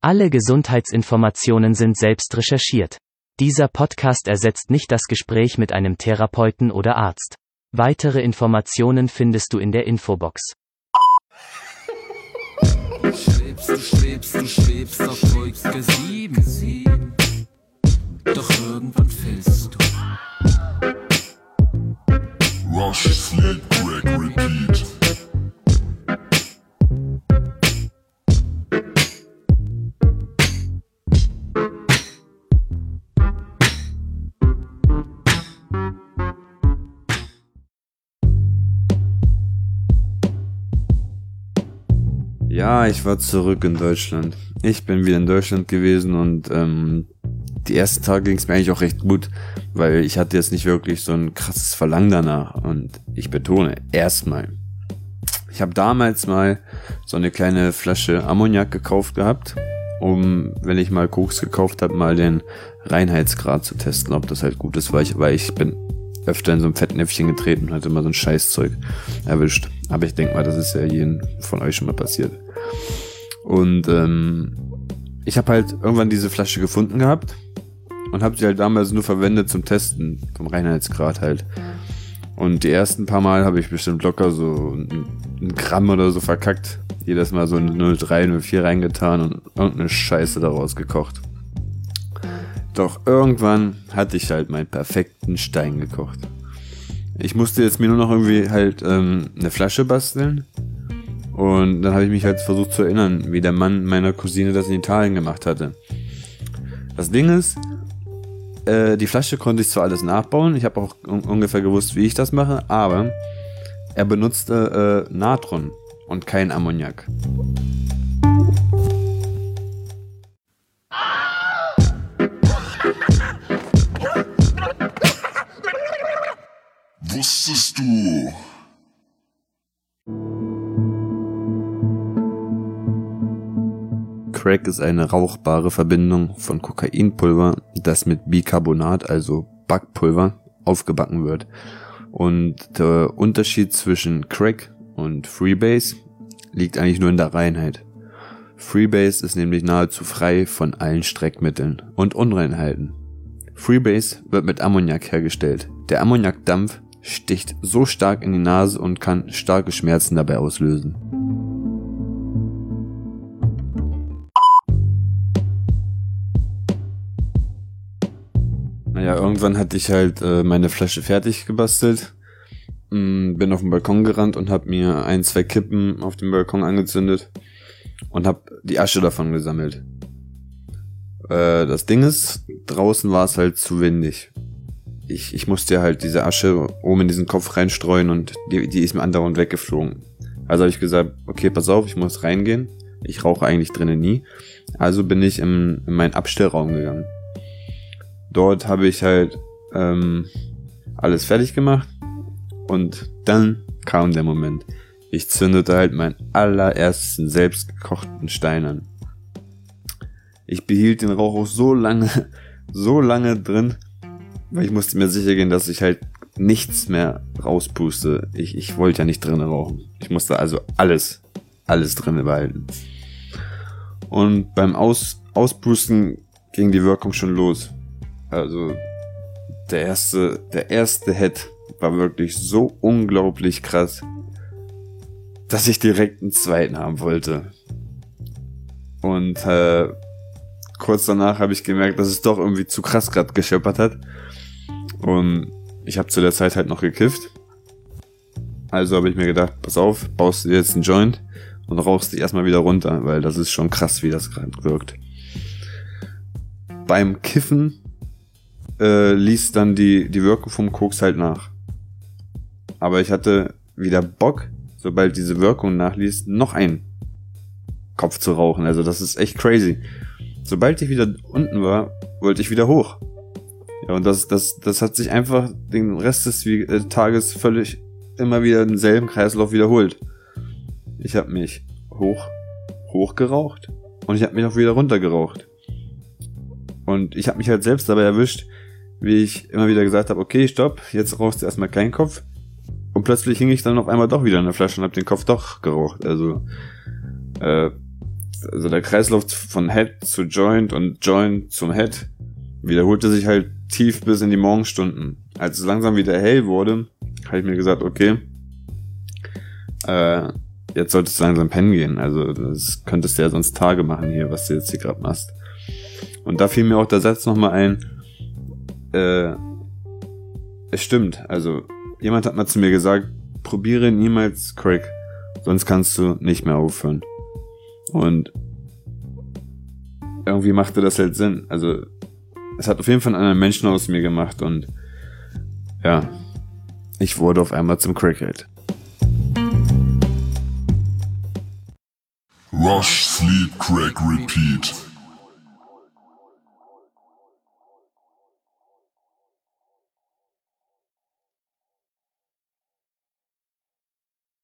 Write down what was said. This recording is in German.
Alle Gesundheitsinformationen sind selbst recherchiert. Dieser Podcast ersetzt nicht das Gespräch mit einem Therapeuten oder Arzt. Weitere Informationen findest du in der Infobox. Du schwebst, du schwebst, du schwebst auf Wolke 7. Doch irgendwann fällst du. Rush, sleep, crack, repeat. Ja, ich war zurück in Deutschland. Ich bin wieder in Deutschland gewesen und ähm, die ersten Tage ging es mir eigentlich auch recht gut, weil ich hatte jetzt nicht wirklich so ein krasses Verlangen danach. Und ich betone, erstmal. Ich habe damals mal so eine kleine Flasche Ammoniak gekauft gehabt, um, wenn ich mal Koks gekauft habe, mal den Reinheitsgrad zu testen, ob das halt gut ist, weil ich, weil ich bin öfter in so ein Fettnäpfchen getreten und hatte immer so ein Scheißzeug erwischt. Aber ich denke mal, das ist ja jedem von euch schon mal passiert. Und ähm, ich habe halt irgendwann diese Flasche gefunden gehabt und habe sie halt damals nur verwendet zum Testen vom Reinheitsgrad halt. Und die ersten paar Mal habe ich bestimmt locker so ein, Gramm oder so verkackt. Jedes Mal so eine 03, 04 reingetan und irgendeine Scheiße daraus gekocht. Doch irgendwann hatte ich halt meinen perfekten Stein gekocht. Ich musste jetzt mir nur noch irgendwie halt ähm, eine Flasche basteln. Und dann habe ich mich halt versucht zu erinnern, wie der Mann meiner Cousine das in Italien gemacht hatte. Das Ding ist, äh, die Flasche konnte ich zwar alles nachbauen, ich habe auch un ungefähr gewusst, wie ich das mache, aber er benutzte äh, Natron und kein Ammoniak. Wusstest du? Crack ist eine rauchbare Verbindung von Kokainpulver, das mit Bicarbonat, also Backpulver, aufgebacken wird. Und der Unterschied zwischen Crack und Freebase liegt eigentlich nur in der Reinheit. Freebase ist nämlich nahezu frei von allen Streckmitteln und Unreinheiten. Freebase wird mit Ammoniak hergestellt. Der Ammoniakdampf sticht so stark in die Nase und kann starke Schmerzen dabei auslösen. Naja, irgendwann hatte ich halt äh, meine Flasche fertig gebastelt, mm, bin auf den Balkon gerannt und habe mir ein, zwei Kippen auf dem Balkon angezündet und habe die Asche davon gesammelt. Äh, das Ding ist, draußen war es halt zu windig ich, ich musste halt diese Asche oben in diesen Kopf reinstreuen und die, die ist mir andauernd weggeflogen. Also habe ich gesagt, okay, pass auf, ich muss reingehen. Ich rauche eigentlich drinnen nie. Also bin ich in, in meinen Abstellraum gegangen. Dort habe ich halt ähm, alles fertig gemacht und dann kam der Moment. Ich zündete halt meinen allerersten selbstgekochten Stein an. Ich behielt den Rauch auch so lange, so lange drin, weil ich musste mir sicher gehen, dass ich halt nichts mehr rauspuste. Ich, ich wollte ja nicht drinnen rauchen. Ich musste also alles, alles drinnen behalten. Und beim Aus, Auspusten ging die Wirkung schon los. Also der erste, der erste Head war wirklich so unglaublich krass, dass ich direkt einen zweiten haben wollte. Und äh, kurz danach habe ich gemerkt, dass es doch irgendwie zu krass gerade gescheppert hat. Und ich habe zu der Zeit halt noch gekifft. Also habe ich mir gedacht, pass auf, baust du jetzt einen Joint und rauchst dich erstmal wieder runter, weil das ist schon krass, wie das gerade wirkt. Beim Kiffen äh, ließ dann die, die Wirkung vom Koks halt nach. Aber ich hatte wieder Bock, sobald diese Wirkung nachließ, noch einen Kopf zu rauchen. Also das ist echt crazy. Sobald ich wieder unten war, wollte ich wieder hoch. Ja, und das, das, das hat sich einfach den Rest des äh, Tages völlig immer wieder denselben Kreislauf wiederholt. Ich habe mich hoch, hoch geraucht und ich habe mich auch wieder runter geraucht. Und ich habe mich halt selbst dabei erwischt, wie ich immer wieder gesagt habe, okay, stopp, jetzt rauchst du erstmal keinen Kopf. Und plötzlich hing ich dann auf einmal doch wieder in der Flasche und habe den Kopf doch geraucht. Also, äh, also der Kreislauf von Head zu Joint und Joint zum Head wiederholte sich halt tief bis in die Morgenstunden. Als es langsam wieder hell wurde, habe ich mir gesagt, okay, äh, jetzt solltest du langsam pennen gehen. Also das könntest du ja sonst Tage machen hier, was du jetzt hier gerade machst. Und da fiel mir auch der Satz nochmal ein, äh, es stimmt. Also jemand hat mal zu mir gesagt, probiere niemals Crack, sonst kannst du nicht mehr aufhören. Und irgendwie machte das halt Sinn. Also es hat auf jeden Fall einen anderen Menschen aus mir gemacht und ja, ich wurde auf einmal zum Crackhead. Rush, Sleep, Crack, Repeat.